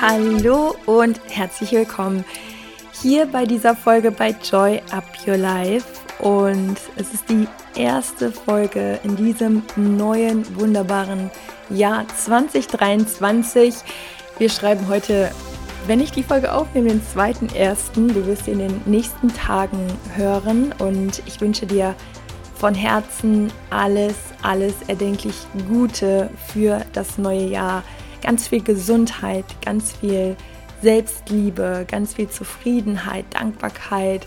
Hallo und herzlich willkommen hier bei dieser Folge bei Joy Up Your Life. Und es ist die erste Folge in diesem neuen, wunderbaren Jahr 2023. Wir schreiben heute, wenn ich die Folge aufnehme, den zweiten ersten. Du wirst sie in den nächsten Tagen hören und ich wünsche dir von Herzen alles, alles erdenklich Gute für das neue Jahr ganz viel Gesundheit, ganz viel Selbstliebe, ganz viel Zufriedenheit, Dankbarkeit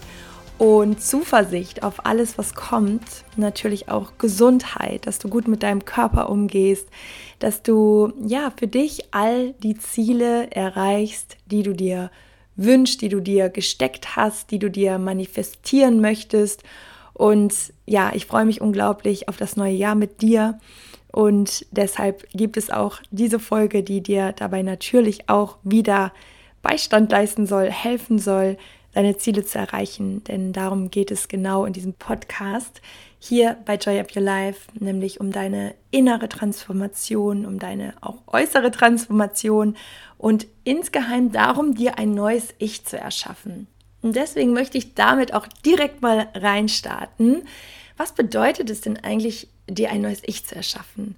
und Zuversicht auf alles, was kommt. Natürlich auch Gesundheit, dass du gut mit deinem Körper umgehst, dass du ja für dich all die Ziele erreichst, die du dir wünschst, die du dir gesteckt hast, die du dir manifestieren möchtest. Und ja, ich freue mich unglaublich auf das neue Jahr mit dir. Und deshalb gibt es auch diese Folge, die dir dabei natürlich auch wieder Beistand leisten soll, helfen soll, deine Ziele zu erreichen. Denn darum geht es genau in diesem Podcast hier bei Joy Up Your Life, nämlich um deine innere Transformation, um deine auch äußere Transformation und insgeheim darum, dir ein neues Ich zu erschaffen. Und deswegen möchte ich damit auch direkt mal reinstarten. Was bedeutet es denn eigentlich, dir ein neues Ich zu erschaffen?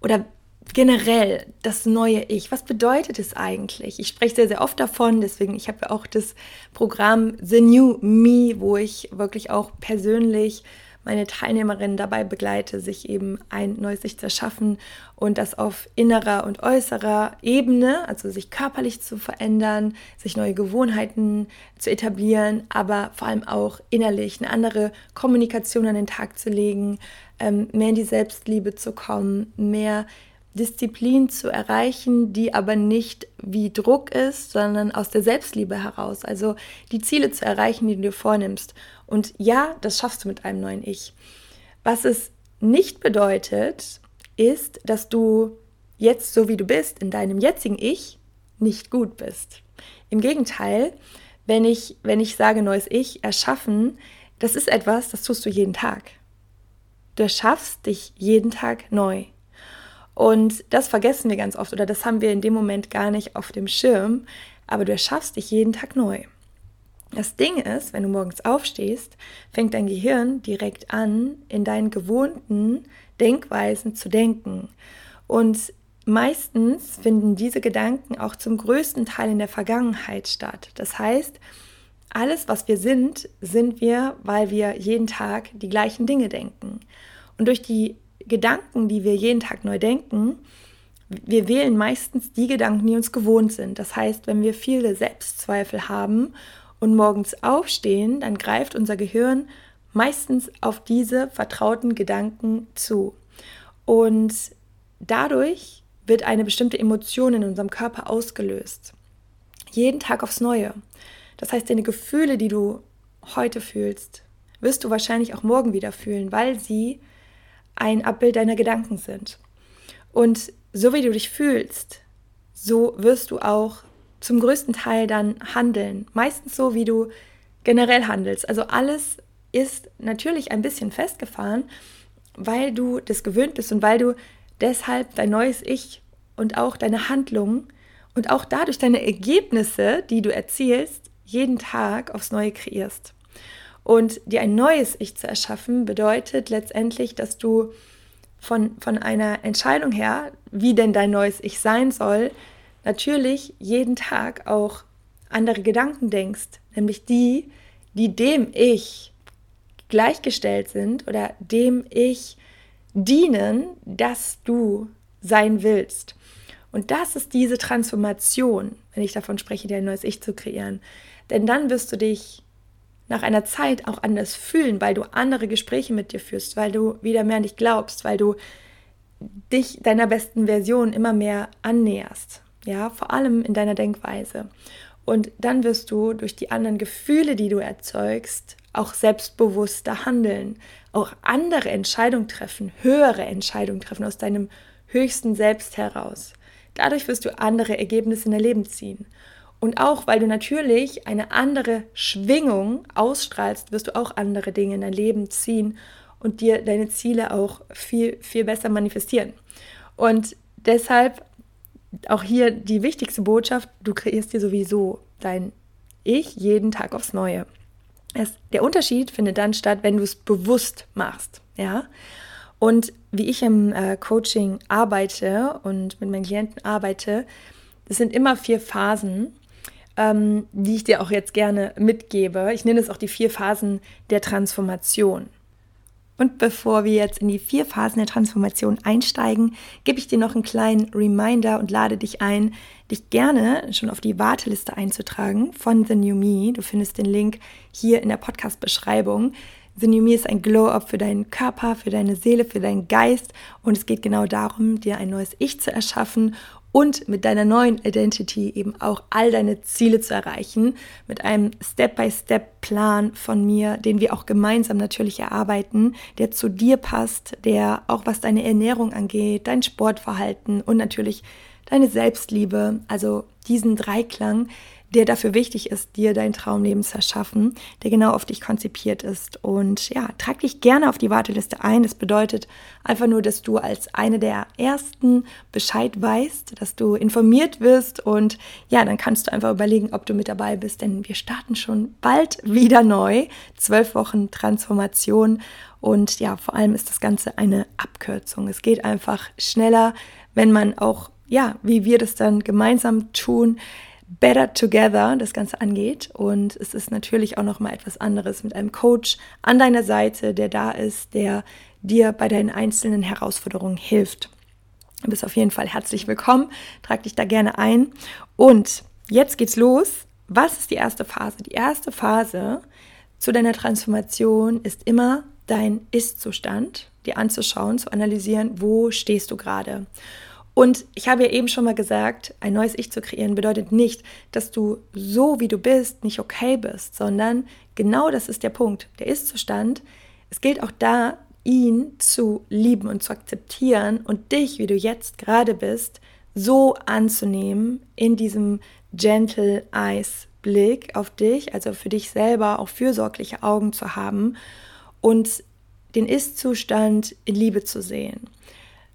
Oder generell das neue Ich. Was bedeutet es eigentlich? Ich spreche sehr, sehr oft davon, deswegen, ich habe ja auch das Programm The New Me, wo ich wirklich auch persönlich meine Teilnehmerinnen dabei begleite, sich eben ein neues Ich zu erschaffen und das auf innerer und äußerer Ebene, also sich körperlich zu verändern, sich neue Gewohnheiten zu etablieren, aber vor allem auch innerlich eine andere Kommunikation an den Tag zu legen, ähm, mehr in die Selbstliebe zu kommen, mehr Disziplin zu erreichen, die aber nicht wie Druck ist, sondern aus der Selbstliebe heraus. Also die Ziele zu erreichen, die du dir vornimmst. Und ja, das schaffst du mit einem neuen Ich. Was es nicht bedeutet, ist, dass du jetzt so wie du bist, in deinem jetzigen Ich, nicht gut bist. Im Gegenteil, wenn ich, wenn ich sage neues Ich erschaffen, das ist etwas, das tust du jeden Tag. Du erschaffst dich jeden Tag neu. Und das vergessen wir ganz oft oder das haben wir in dem Moment gar nicht auf dem Schirm, aber du erschaffst dich jeden Tag neu. Das Ding ist, wenn du morgens aufstehst, fängt dein Gehirn direkt an, in deinen gewohnten Denkweisen zu denken. Und meistens finden diese Gedanken auch zum größten Teil in der Vergangenheit statt. Das heißt, alles, was wir sind, sind wir, weil wir jeden Tag die gleichen Dinge denken. Und durch die Gedanken, die wir jeden Tag neu denken, wir wählen meistens die Gedanken, die uns gewohnt sind. Das heißt, wenn wir viele Selbstzweifel haben und morgens aufstehen, dann greift unser Gehirn meistens auf diese vertrauten Gedanken zu. Und dadurch wird eine bestimmte Emotion in unserem Körper ausgelöst. Jeden Tag aufs Neue. Das heißt, deine Gefühle, die du heute fühlst, wirst du wahrscheinlich auch morgen wieder fühlen, weil sie ein Abbild deiner Gedanken sind. Und so wie du dich fühlst, so wirst du auch zum größten Teil dann handeln. Meistens so, wie du generell handelst. Also alles ist natürlich ein bisschen festgefahren, weil du das gewöhnt bist und weil du deshalb dein neues Ich und auch deine Handlungen und auch dadurch deine Ergebnisse, die du erzielst, jeden Tag aufs Neue kreierst. Und dir ein neues Ich zu erschaffen, bedeutet letztendlich, dass du von, von einer Entscheidung her, wie denn dein neues Ich sein soll, natürlich jeden Tag auch andere Gedanken denkst, nämlich die, die dem Ich gleichgestellt sind oder dem Ich dienen, dass du sein willst. Und das ist diese Transformation, wenn ich davon spreche, dir ein neues Ich zu kreieren. Denn dann wirst du dich nach einer Zeit auch anders fühlen, weil du andere Gespräche mit dir führst, weil du wieder mehr an dich glaubst, weil du dich deiner besten Version immer mehr annäherst. Ja, vor allem in deiner Denkweise. Und dann wirst du durch die anderen Gefühle, die du erzeugst, auch selbstbewusster handeln, auch andere Entscheidungen treffen, höhere Entscheidungen treffen aus deinem höchsten Selbst heraus. Dadurch wirst du andere Ergebnisse in dein Leben ziehen. Und auch weil du natürlich eine andere Schwingung ausstrahlst, wirst du auch andere Dinge in dein Leben ziehen und dir deine Ziele auch viel, viel besser manifestieren. Und deshalb auch hier die wichtigste Botschaft, du kreierst dir sowieso dein Ich jeden Tag aufs Neue. Es, der Unterschied findet dann statt, wenn du es bewusst machst, ja. Und wie ich im äh, Coaching arbeite und mit meinen Klienten arbeite, das sind immer vier Phasen, ähm, die ich dir auch jetzt gerne mitgebe. Ich nenne es auch die vier Phasen der Transformation. Und bevor wir jetzt in die vier Phasen der Transformation einsteigen, gebe ich dir noch einen kleinen Reminder und lade dich ein, dich gerne schon auf die Warteliste einzutragen von The New Me. Du findest den Link hier in der Podcast-Beschreibung. The New Me ist ein Glow-Up für deinen Körper, für deine Seele, für deinen Geist und es geht genau darum, dir ein neues Ich zu erschaffen und mit deiner neuen Identity eben auch all deine Ziele zu erreichen, mit einem Step-by-Step-Plan von mir, den wir auch gemeinsam natürlich erarbeiten, der zu dir passt, der auch was deine Ernährung angeht, dein Sportverhalten und natürlich deine Selbstliebe, also diesen Dreiklang, der dafür wichtig ist, dir dein Traumleben zu erschaffen, der genau auf dich konzipiert ist. Und ja, trag dich gerne auf die Warteliste ein. Das bedeutet einfach nur, dass du als eine der ersten Bescheid weißt, dass du informiert wirst und ja, dann kannst du einfach überlegen, ob du mit dabei bist, denn wir starten schon bald wieder neu. Zwölf Wochen Transformation und ja, vor allem ist das Ganze eine Abkürzung. Es geht einfach schneller, wenn man auch, ja, wie wir das dann gemeinsam tun, better together das Ganze angeht. Und es ist natürlich auch noch mal etwas anderes mit einem Coach an deiner Seite, der da ist, der dir bei deinen einzelnen Herausforderungen hilft. Du bist auf jeden Fall herzlich willkommen. Trag dich da gerne ein. Und jetzt geht's los. Was ist die erste Phase? Die erste Phase zu deiner Transformation ist immer dein Ist-Zustand, dir anzuschauen, zu analysieren, wo stehst du gerade. Und ich habe ja eben schon mal gesagt, ein neues Ich zu kreieren bedeutet nicht, dass du so wie du bist nicht okay bist, sondern genau das ist der Punkt. Der Ist-Zustand. Es gilt auch da, ihn zu lieben und zu akzeptieren und dich, wie du jetzt gerade bist, so anzunehmen in diesem Gentle Eyes Blick auf dich, also für dich selber auch fürsorgliche Augen zu haben und den Ist-Zustand in Liebe zu sehen.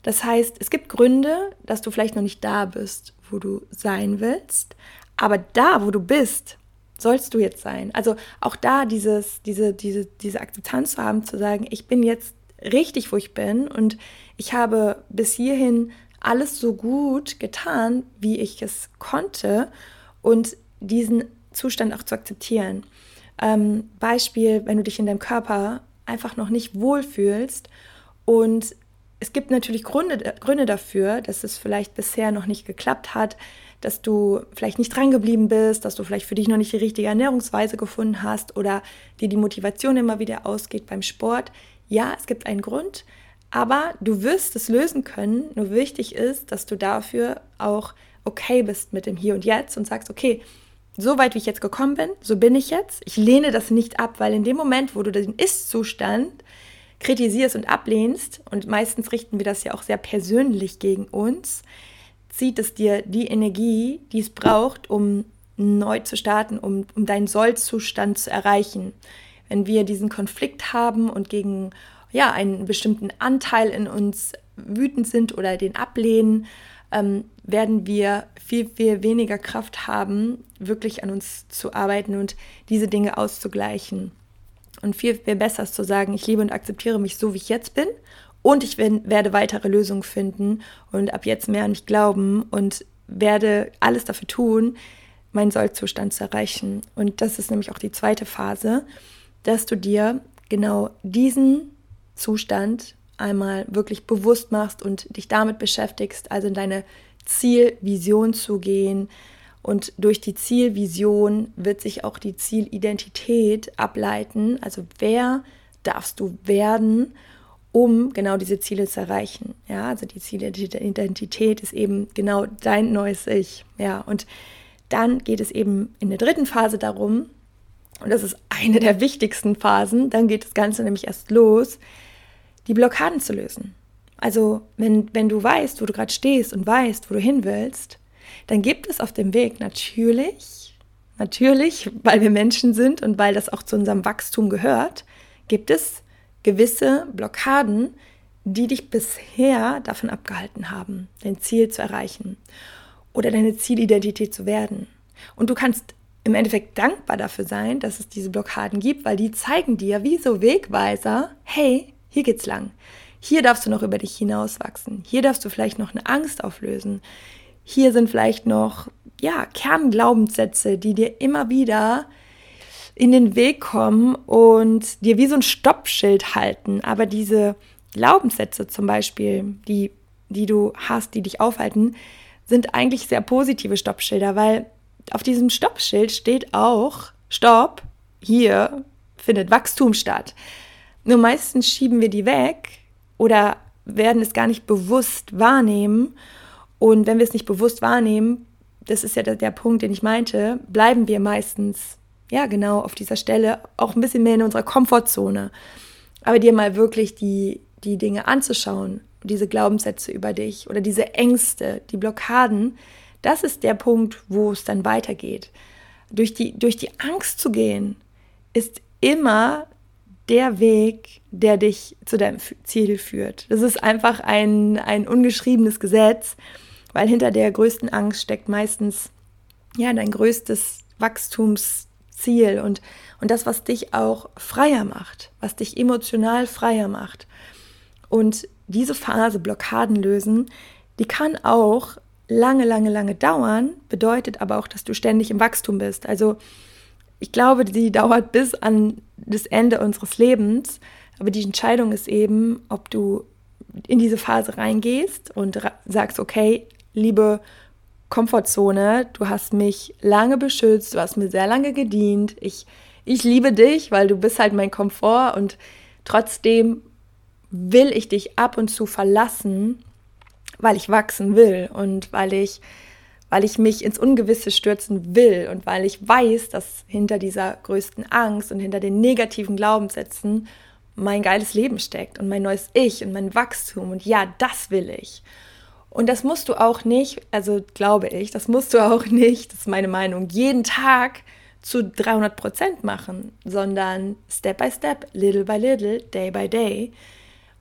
Das heißt, es gibt Gründe, dass du vielleicht noch nicht da bist, wo du sein willst, aber da, wo du bist, sollst du jetzt sein. Also auch da dieses, diese, diese, diese Akzeptanz zu haben, zu sagen, ich bin jetzt richtig, wo ich bin und ich habe bis hierhin alles so gut getan, wie ich es konnte und diesen Zustand auch zu akzeptieren. Ähm, Beispiel, wenn du dich in deinem Körper einfach noch nicht wohlfühlst und es gibt natürlich Gründe, Gründe dafür, dass es vielleicht bisher noch nicht geklappt hat, dass du vielleicht nicht drangeblieben bist, dass du vielleicht für dich noch nicht die richtige Ernährungsweise gefunden hast oder dir die Motivation immer wieder ausgeht beim Sport. Ja, es gibt einen Grund, aber du wirst es lösen können. Nur wichtig ist, dass du dafür auch okay bist mit dem Hier und Jetzt und sagst, okay, so weit wie ich jetzt gekommen bin, so bin ich jetzt. Ich lehne das nicht ab, weil in dem Moment, wo du den Ist-Zustand kritisierst und ablehnst, und meistens richten wir das ja auch sehr persönlich gegen uns, zieht es dir die Energie, die es braucht, um neu zu starten, um, um deinen Sollzustand zu erreichen. Wenn wir diesen Konflikt haben und gegen ja, einen bestimmten Anteil in uns wütend sind oder den ablehnen, ähm, werden wir viel, viel weniger Kraft haben, wirklich an uns zu arbeiten und diese Dinge auszugleichen und viel, viel besser ist zu sagen, ich liebe und akzeptiere mich so, wie ich jetzt bin und ich werde weitere Lösungen finden und ab jetzt mehr an mich glauben und werde alles dafür tun, meinen Sollzustand zu erreichen. Und das ist nämlich auch die zweite Phase, dass du dir genau diesen Zustand einmal wirklich bewusst machst und dich damit beschäftigst, also in deine Zielvision zu gehen, und durch die Zielvision wird sich auch die Zielidentität ableiten. Also wer darfst du werden, um genau diese Ziele zu erreichen? Ja, also die Zielidentität ist eben genau dein neues Ich. Ja, und dann geht es eben in der dritten Phase darum, und das ist eine der wichtigsten Phasen, dann geht das Ganze nämlich erst los, die Blockaden zu lösen. Also wenn, wenn du weißt, wo du gerade stehst und weißt, wo du hin willst, dann gibt es auf dem Weg natürlich, natürlich, weil wir Menschen sind und weil das auch zu unserem Wachstum gehört, gibt es gewisse Blockaden, die dich bisher davon abgehalten haben, dein Ziel zu erreichen. oder deine Zielidentität zu werden. Und du kannst im Endeffekt dankbar dafür sein, dass es diese Blockaden gibt, weil die zeigen dir wie so Wegweiser, hey, hier geht's lang. Hier darfst du noch über dich hinauswachsen. Hier darfst du vielleicht noch eine Angst auflösen. Hier sind vielleicht noch, ja, Kernglaubenssätze, die dir immer wieder in den Weg kommen und dir wie so ein Stoppschild halten. Aber diese Glaubenssätze zum Beispiel, die, die du hast, die dich aufhalten, sind eigentlich sehr positive Stoppschilder, weil auf diesem Stoppschild steht auch, Stopp, hier findet Wachstum statt. Nur meistens schieben wir die weg oder werden es gar nicht bewusst wahrnehmen. Und wenn wir es nicht bewusst wahrnehmen, das ist ja der, der Punkt, den ich meinte, bleiben wir meistens, ja, genau auf dieser Stelle auch ein bisschen mehr in unserer Komfortzone. Aber dir mal wirklich die, die Dinge anzuschauen, diese Glaubenssätze über dich oder diese Ängste, die Blockaden, das ist der Punkt, wo es dann weitergeht. Durch die, durch die Angst zu gehen, ist immer der Weg, der dich zu deinem Ziel führt. Das ist einfach ein, ein ungeschriebenes Gesetz, weil hinter der größten Angst steckt meistens ja dein größtes Wachstumsziel und, und das, was dich auch freier macht, was dich emotional freier macht. Und diese Phase Blockaden lösen, die kann auch lange, lange, lange dauern, bedeutet aber auch, dass du ständig im Wachstum bist. Also ich glaube, die dauert bis an das Ende unseres Lebens, aber die Entscheidung ist eben, ob du in diese Phase reingehst und sagst, okay, liebe Komfortzone, du hast mich lange beschützt, du hast mir sehr lange gedient, ich, ich liebe dich, weil du bist halt mein Komfort und trotzdem will ich dich ab und zu verlassen, weil ich wachsen will und weil ich, weil ich mich ins Ungewisse stürzen will und weil ich weiß, dass hinter dieser größten Angst und hinter den negativen Glaubenssätzen mein geiles Leben steckt und mein neues Ich und mein Wachstum und ja, das will ich. Und das musst du auch nicht, also glaube ich, das musst du auch nicht, das ist meine Meinung, jeden Tag zu 300 Prozent machen, sondern Step by Step, little by little, day by day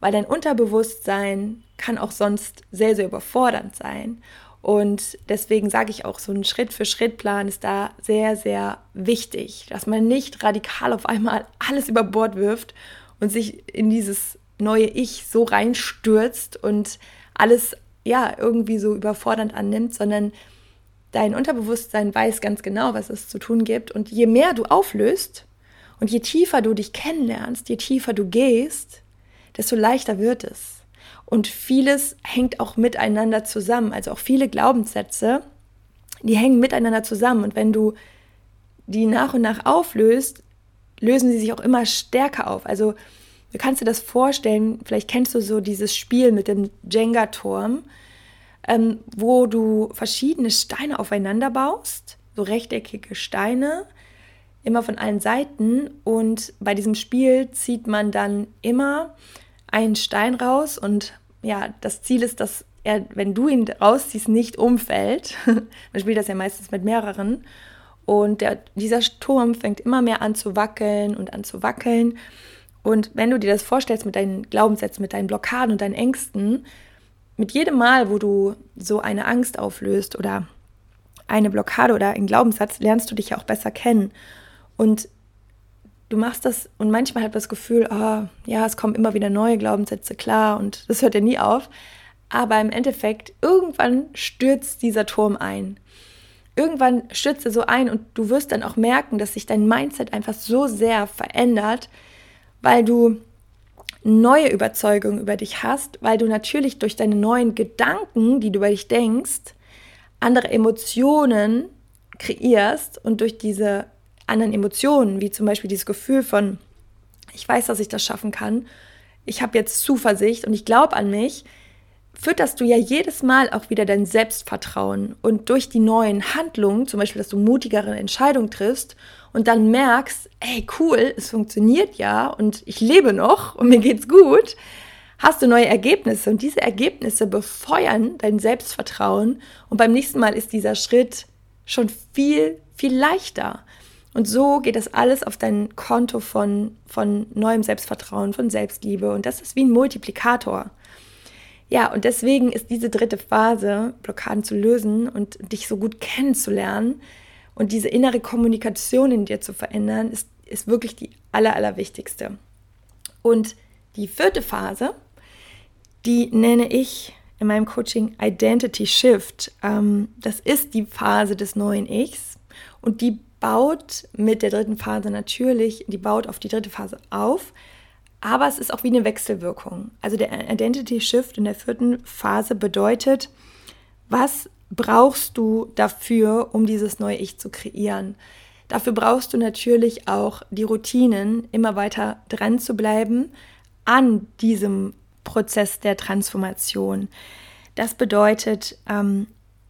weil dein Unterbewusstsein kann auch sonst sehr, sehr überfordernd sein. Und deswegen sage ich auch, so ein Schritt-für-Schritt-Plan ist da sehr, sehr wichtig, dass man nicht radikal auf einmal alles über Bord wirft und sich in dieses neue Ich so reinstürzt und alles ja irgendwie so überfordernd annimmt, sondern dein Unterbewusstsein weiß ganz genau, was es zu tun gibt. Und je mehr du auflöst und je tiefer du dich kennenlernst, je tiefer du gehst, desto leichter wird es. Und vieles hängt auch miteinander zusammen. Also auch viele Glaubenssätze, die hängen miteinander zusammen. Und wenn du die nach und nach auflöst, lösen sie sich auch immer stärker auf. Also du kannst dir das vorstellen, vielleicht kennst du so dieses Spiel mit dem Jenga-Turm, ähm, wo du verschiedene Steine aufeinander baust, so rechteckige Steine, immer von allen Seiten. Und bei diesem Spiel zieht man dann immer einen Stein raus und ja, das Ziel ist, dass er, wenn du ihn rausziehst, nicht umfällt. Man spielt das ja meistens mit mehreren. Und der, dieser Turm fängt immer mehr an zu wackeln und an zu wackeln. Und wenn du dir das vorstellst mit deinen Glaubenssätzen, mit deinen Blockaden und deinen Ängsten, mit jedem Mal, wo du so eine Angst auflöst oder eine Blockade oder einen Glaubenssatz, lernst du dich ja auch besser kennen. Und du machst das und manchmal hat das Gefühl, oh, ja, es kommen immer wieder neue Glaubenssätze, klar, und das hört ja nie auf. Aber im Endeffekt, irgendwann stürzt dieser Turm ein. Irgendwann stürzt er so ein und du wirst dann auch merken, dass sich dein Mindset einfach so sehr verändert, weil du neue Überzeugungen über dich hast, weil du natürlich durch deine neuen Gedanken, die du über dich denkst, andere Emotionen kreierst und durch diese anderen Emotionen, wie zum Beispiel dieses Gefühl von, ich weiß, dass ich das schaffen kann, ich habe jetzt Zuversicht und ich glaube an mich, fütterst du ja jedes Mal auch wieder dein Selbstvertrauen. Und durch die neuen Handlungen, zum Beispiel, dass du mutigere Entscheidungen triffst und dann merkst, ey, cool, es funktioniert ja und ich lebe noch und mir geht's gut, hast du neue Ergebnisse. Und diese Ergebnisse befeuern dein Selbstvertrauen. Und beim nächsten Mal ist dieser Schritt schon viel, viel leichter. Und so geht das alles auf dein Konto von, von neuem Selbstvertrauen, von Selbstliebe. Und das ist wie ein Multiplikator. Ja, und deswegen ist diese dritte Phase, Blockaden zu lösen und dich so gut kennenzulernen und diese innere Kommunikation in dir zu verändern, ist, ist wirklich die aller, allerwichtigste. Und die vierte Phase, die nenne ich in meinem Coaching Identity Shift. Ähm, das ist die Phase des neuen Ichs und die baut mit der dritten Phase natürlich, die baut auf die dritte Phase auf, aber es ist auch wie eine Wechselwirkung. Also der Identity Shift in der vierten Phase bedeutet, was brauchst du dafür, um dieses neue Ich zu kreieren? Dafür brauchst du natürlich auch die Routinen, immer weiter dran zu bleiben an diesem Prozess der Transformation. Das bedeutet ähm,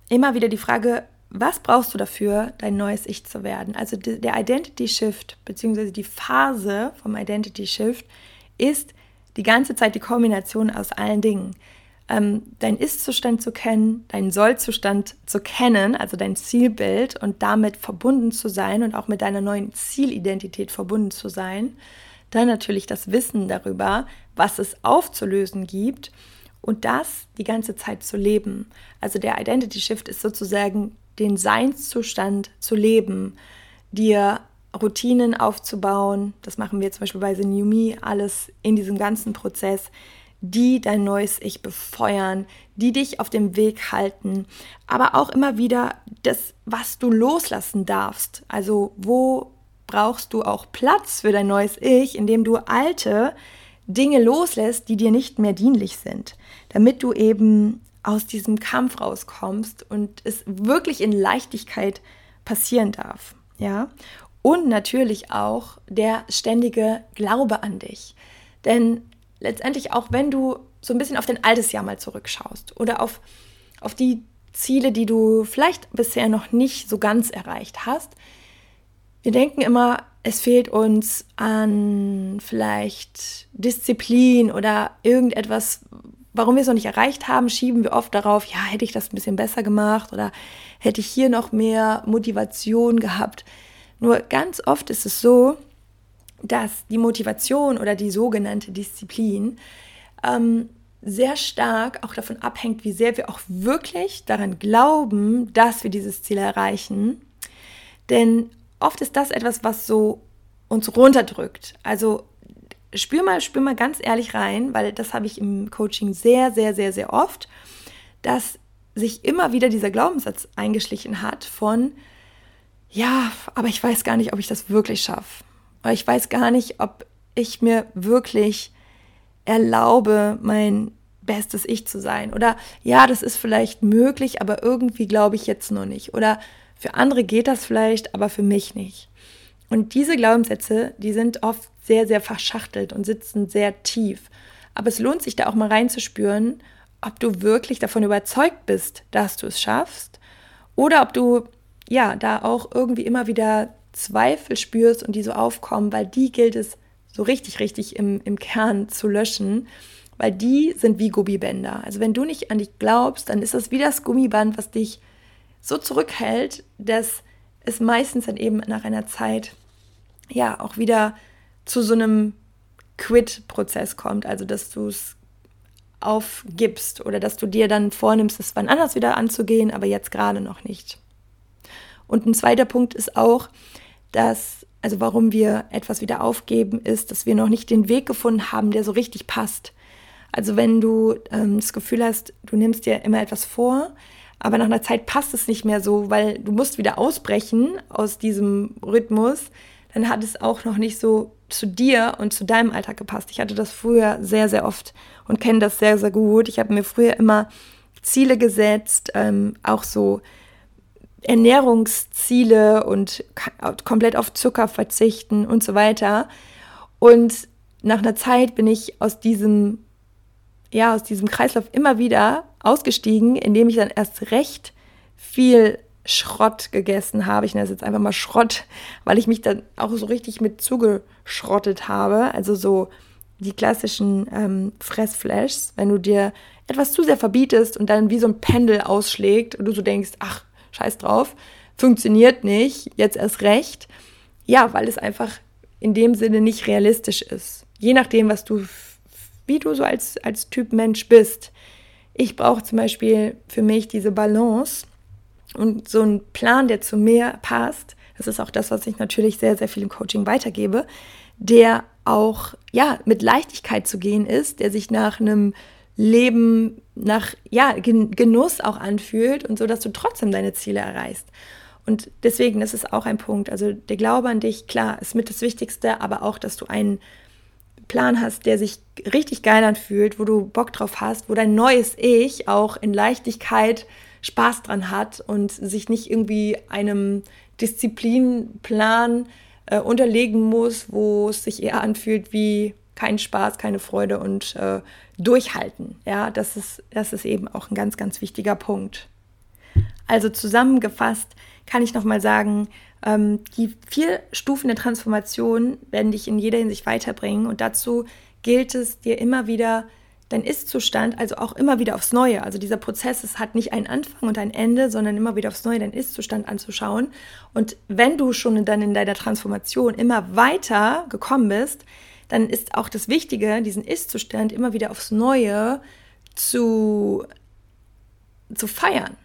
immer wieder die Frage, was brauchst du dafür, dein neues Ich zu werden? Also der Identity Shift beziehungsweise die Phase vom Identity Shift ist die ganze Zeit die Kombination aus allen Dingen. Ähm, dein Ist-Zustand zu kennen, deinen Soll-Zustand zu kennen, also dein Zielbild und damit verbunden zu sein und auch mit deiner neuen Zielidentität verbunden zu sein. Dann natürlich das Wissen darüber, was es aufzulösen gibt und das die ganze Zeit zu leben. Also der Identity Shift ist sozusagen den Seinszustand zu leben, dir Routinen aufzubauen. Das machen wir zum Beispiel bei The New Me, alles in diesem ganzen Prozess, die dein neues Ich befeuern, die dich auf dem Weg halten, aber auch immer wieder das, was du loslassen darfst. Also wo brauchst du auch Platz für dein neues Ich, indem du alte Dinge loslässt, die dir nicht mehr dienlich sind, damit du eben aus diesem Kampf rauskommst und es wirklich in Leichtigkeit passieren darf. Ja? Und natürlich auch der ständige Glaube an dich. Denn letztendlich auch wenn du so ein bisschen auf dein altes Jahr mal zurückschaust oder auf, auf die Ziele, die du vielleicht bisher noch nicht so ganz erreicht hast, wir denken immer, es fehlt uns an vielleicht Disziplin oder irgendetwas, warum wir es noch nicht erreicht haben, schieben wir oft darauf, ja, hätte ich das ein bisschen besser gemacht oder hätte ich hier noch mehr Motivation gehabt. Nur ganz oft ist es so, dass die Motivation oder die sogenannte Disziplin ähm, sehr stark auch davon abhängt, wie sehr wir auch wirklich daran glauben, dass wir dieses Ziel erreichen. Denn oft ist das etwas, was so uns runterdrückt. Also spür mal, spür mal ganz ehrlich rein, weil das habe ich im Coaching sehr, sehr, sehr, sehr oft, dass sich immer wieder dieser Glaubenssatz eingeschlichen hat von, ja, aber ich weiß gar nicht, ob ich das wirklich schaffe. Oder ich weiß gar nicht, ob ich mir wirklich erlaube, mein bestes Ich zu sein. Oder ja, das ist vielleicht möglich, aber irgendwie glaube ich jetzt noch nicht. Oder für andere geht das vielleicht, aber für mich nicht. Und diese Glaubenssätze, die sind oft sehr, sehr verschachtelt und sitzen sehr tief. Aber es lohnt sich da auch mal reinzuspüren, ob du wirklich davon überzeugt bist, dass du es schaffst oder ob du ja, da auch irgendwie immer wieder Zweifel spürst und die so aufkommen, weil die gilt es so richtig, richtig im, im Kern zu löschen, weil die sind wie Gummibänder. Also wenn du nicht an dich glaubst, dann ist das wie das Gummiband, was dich so zurückhält, dass es meistens dann eben nach einer Zeit ja auch wieder zu so einem Quit-Prozess kommt, also dass du es aufgibst oder dass du dir dann vornimmst, es wann anders wieder anzugehen, aber jetzt gerade noch nicht. Und ein zweiter Punkt ist auch, dass, also warum wir etwas wieder aufgeben, ist, dass wir noch nicht den Weg gefunden haben, der so richtig passt. Also wenn du ähm, das Gefühl hast, du nimmst dir immer etwas vor, aber nach einer Zeit passt es nicht mehr so, weil du musst wieder ausbrechen aus diesem Rhythmus, dann hat es auch noch nicht so zu dir und zu deinem Alltag gepasst. Ich hatte das früher sehr, sehr oft und kenne das sehr, sehr gut. Ich habe mir früher immer Ziele gesetzt, ähm, auch so Ernährungsziele und komplett auf Zucker verzichten und so weiter. Und nach einer Zeit bin ich aus diesem, ja, aus diesem Kreislauf immer wieder ausgestiegen, indem ich dann erst recht viel Schrott gegessen habe. Ich nenne es jetzt einfach mal Schrott, weil ich mich dann auch so richtig mit zugeschrottet habe. Also so die klassischen ähm, Fressflashs, wenn du dir etwas zu sehr verbietest und dann wie so ein Pendel ausschlägt und du so denkst, ach, scheiß drauf, funktioniert nicht, jetzt erst recht. Ja, weil es einfach in dem Sinne nicht realistisch ist. Je nachdem, was du, wie du so als, als Typ Mensch bist. ich brauche zum Beispiel für mich diese Balance und so einen Plan, der zu mir passt. Das ist auch das, was ich natürlich sehr, sehr viel im Coaching weitergebe, der auch ja mit Leichtigkeit zu gehen ist, der sich nach einem Leben, nach ja Genuss auch anfühlt und so, dass du trotzdem deine Ziele erreichst. Und deswegen, das ist auch ein Punkt. Also der Glaube an dich, klar, ist mit das Wichtigste, aber auch, dass du einen Plan hast, der sich richtig geil anfühlt, wo du Bock drauf hast, wo dein neues Ich auch in Leichtigkeit Spaß dran hat und sich nicht irgendwie einem Disziplinplan äh, unterlegen muss, wo es sich eher anfühlt wie kein Spaß, keine Freude und äh, durchhalten. Ja, das ist, das ist eben auch ein ganz, ganz wichtiger Punkt. Also zusammengefasst kann ich nochmal sagen, ähm, die vier Stufen der Transformation werden dich in jeder Hinsicht weiterbringen und dazu gilt es dir immer wieder dein Ist-Zustand, also auch immer wieder aufs Neue. Also dieser Prozess, es hat nicht einen Anfang und ein Ende, sondern immer wieder aufs Neue deinen Ist-Zustand anzuschauen. Und wenn du schon dann in deiner Transformation immer weiter gekommen bist, dann ist auch das Wichtige, diesen Ist-Zustand immer wieder aufs Neue zu, zu feiern.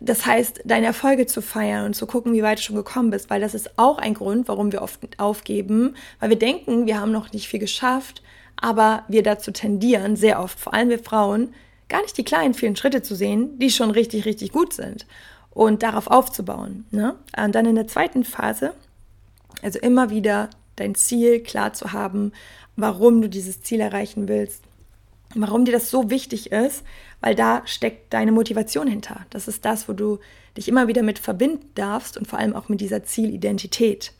Das heißt, deine Erfolge zu feiern und zu gucken, wie weit du schon gekommen bist, weil das ist auch ein Grund, warum wir oft aufgeben, weil wir denken, wir haben noch nicht viel geschafft, aber wir dazu tendieren, sehr oft, vor allem wir Frauen, gar nicht die kleinen, vielen Schritte zu sehen, die schon richtig, richtig gut sind und darauf aufzubauen. Ne? Und dann in der zweiten Phase, also immer wieder dein Ziel klar zu haben, warum du dieses Ziel erreichen willst, warum dir das so wichtig ist, weil da steckt deine Motivation hinter. Das ist das, wo du dich immer wieder mit verbinden darfst und vor allem auch mit dieser Zielidentität.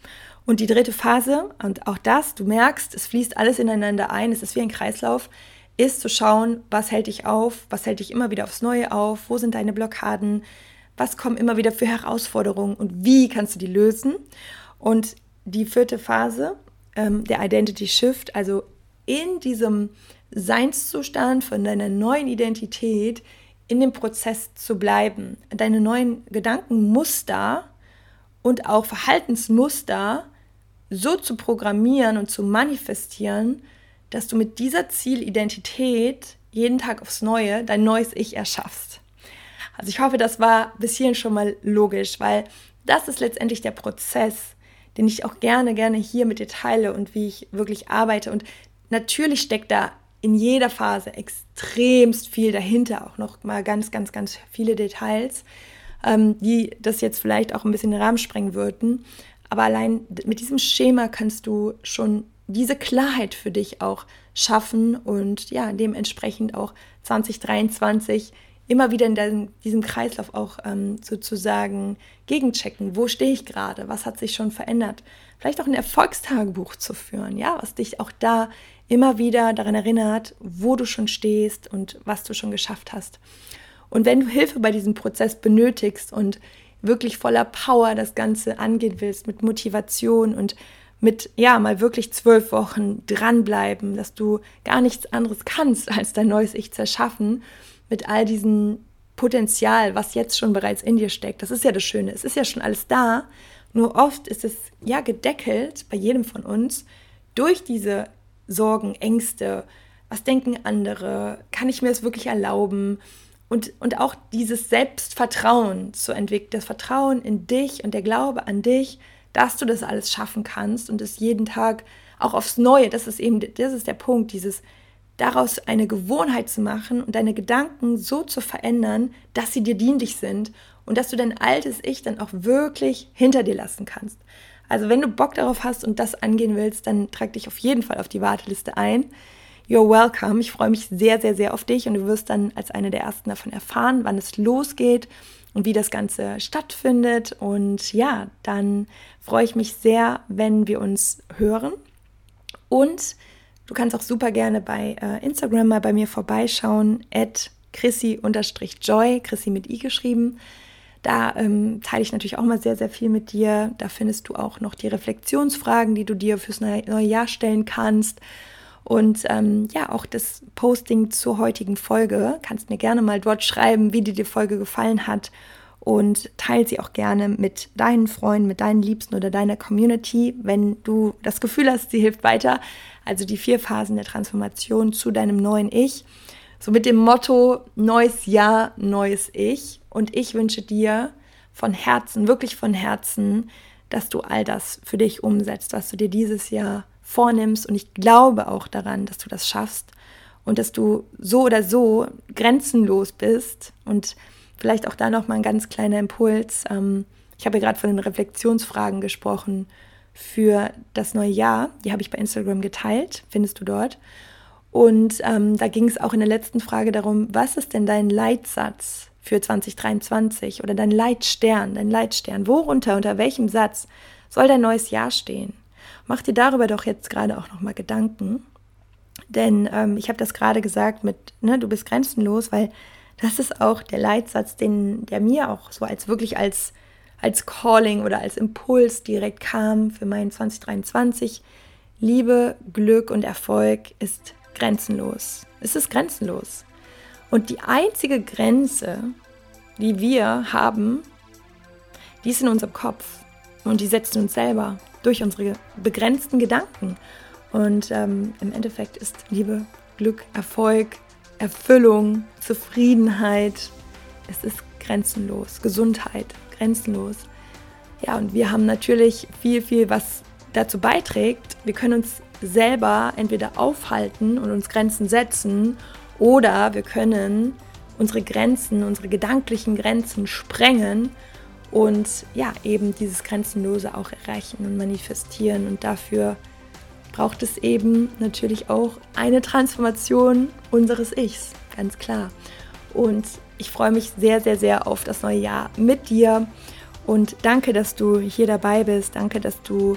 Und die dritte Phase, und auch das, du merkst, es fließt alles ineinander ein, es ist wie ein Kreislauf, ist zu schauen, was hält dich auf, was hält dich immer wieder aufs Neue auf, wo sind deine Blockaden, was kommen immer wieder für Herausforderungen und wie kannst du die lösen. Und die vierte Phase, ähm, der Identity Shift, also in diesem Seinszustand von deiner neuen Identität in dem Prozess zu bleiben, deine neuen Gedankenmuster und auch Verhaltensmuster so zu programmieren und zu manifestieren, dass du mit dieser Zielidentität jeden Tag aufs Neue dein neues Ich erschaffst. Also ich hoffe, das war bis hierhin schon mal logisch, weil das ist letztendlich der Prozess, den ich auch gerne, gerne hier mit dir teile und wie ich wirklich arbeite. Und natürlich steckt da in jeder Phase extremst viel dahinter, auch noch mal ganz, ganz, ganz viele Details, ähm, die das jetzt vielleicht auch ein bisschen den Rahmen sprengen würden. Aber allein mit diesem Schema kannst du schon diese Klarheit für dich auch schaffen und ja, dementsprechend auch 2023 immer wieder in diesem Kreislauf auch ähm, sozusagen gegenchecken, wo stehe ich gerade, was hat sich schon verändert. Vielleicht auch ein Erfolgstagebuch zu führen, ja, was dich auch da immer wieder daran erinnert, wo du schon stehst und was du schon geschafft hast. Und wenn du Hilfe bei diesem Prozess benötigst und wirklich voller Power das Ganze angehen willst, mit Motivation und mit, ja, mal wirklich zwölf Wochen dranbleiben, dass du gar nichts anderes kannst, als dein neues Ich zu erschaffen, mit all diesem Potenzial, was jetzt schon bereits in dir steckt. Das ist ja das Schöne. Es ist ja schon alles da. Nur oft ist es ja gedeckelt bei jedem von uns durch diese Sorgen, Ängste. Was denken andere? Kann ich mir das wirklich erlauben? Und, und auch dieses Selbstvertrauen zu entwickeln, das Vertrauen in dich und der Glaube an dich, dass du das alles schaffen kannst und es jeden Tag auch aufs Neue, das ist eben, das ist der Punkt, dieses daraus eine Gewohnheit zu machen und deine Gedanken so zu verändern, dass sie dir dienlich sind und dass du dein altes Ich dann auch wirklich hinter dir lassen kannst. Also wenn du Bock darauf hast und das angehen willst, dann trag dich auf jeden Fall auf die Warteliste ein. You're welcome. Ich freue mich sehr, sehr, sehr auf dich und du wirst dann als eine der ersten davon erfahren, wann es losgeht und wie das Ganze stattfindet. Und ja, dann freue ich mich sehr, wenn wir uns hören. Und Du kannst auch super gerne bei äh, Instagram mal bei mir vorbeischauen, at chrissy-joy, Chrissy mit i geschrieben. Da ähm, teile ich natürlich auch mal sehr, sehr viel mit dir. Da findest du auch noch die Reflexionsfragen, die du dir fürs neue Jahr stellen kannst. Und ähm, ja, auch das Posting zur heutigen Folge. Kannst mir gerne mal dort schreiben, wie dir die Folge gefallen hat. Und teile sie auch gerne mit deinen Freunden, mit deinen Liebsten oder deiner Community, wenn du das Gefühl hast, sie hilft weiter also die vier Phasen der Transformation zu deinem neuen Ich. So mit dem Motto neues Jahr, neues Ich. Und ich wünsche dir von Herzen, wirklich von Herzen, dass du all das für dich umsetzt, was du dir dieses Jahr vornimmst. Und ich glaube auch daran, dass du das schaffst und dass du so oder so grenzenlos bist. Und vielleicht auch da noch mal ein ganz kleiner Impuls. Ähm, ich habe ja gerade von den Reflexionsfragen gesprochen für das neue Jahr. Die habe ich bei Instagram geteilt, findest du dort. Und ähm, da ging es auch in der letzten Frage darum, was ist denn dein Leitsatz für 2023 oder dein Leitstern, dein Leitstern? Worunter, unter welchem Satz soll dein neues Jahr stehen? Mach dir darüber doch jetzt gerade auch nochmal Gedanken. Denn ähm, ich habe das gerade gesagt mit, ne, du bist grenzenlos, weil das ist auch der Leitsatz, den, der mir auch so als wirklich als, als Calling oder als Impuls direkt kam für mein 2023. Liebe, Glück und Erfolg ist grenzenlos. Es ist grenzenlos. Und die einzige Grenze, die wir haben, die ist in unserem Kopf. Und die setzen uns selber durch unsere begrenzten Gedanken. Und ähm, im Endeffekt ist Liebe, Glück, Erfolg, Erfüllung, Zufriedenheit, es ist grenzenlos. Gesundheit, grenzenlos. Ja, und wir haben natürlich viel, viel, was dazu beiträgt. Wir können uns selber entweder aufhalten und uns Grenzen setzen oder wir können unsere Grenzen, unsere gedanklichen Grenzen sprengen und ja, eben dieses Grenzenlose auch erreichen und manifestieren. Und dafür braucht es eben natürlich auch eine Transformation unseres Ichs, ganz klar. Und ich freue mich sehr, sehr, sehr auf das neue Jahr mit dir. Und danke, dass du hier dabei bist. Danke, dass du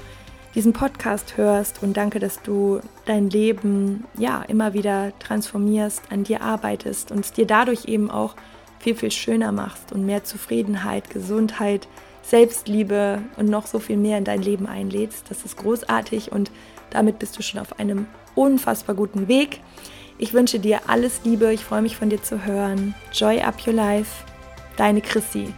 diesen Podcast hörst und danke, dass du dein Leben ja immer wieder transformierst, an dir arbeitest und es dir dadurch eben auch viel, viel schöner machst und mehr Zufriedenheit, Gesundheit, Selbstliebe und noch so viel mehr in dein Leben einlädst. Das ist großartig und damit bist du schon auf einem unfassbar guten Weg. Ich wünsche dir alles Liebe, ich freue mich von dir zu hören. Joy up your life, deine Chrissy.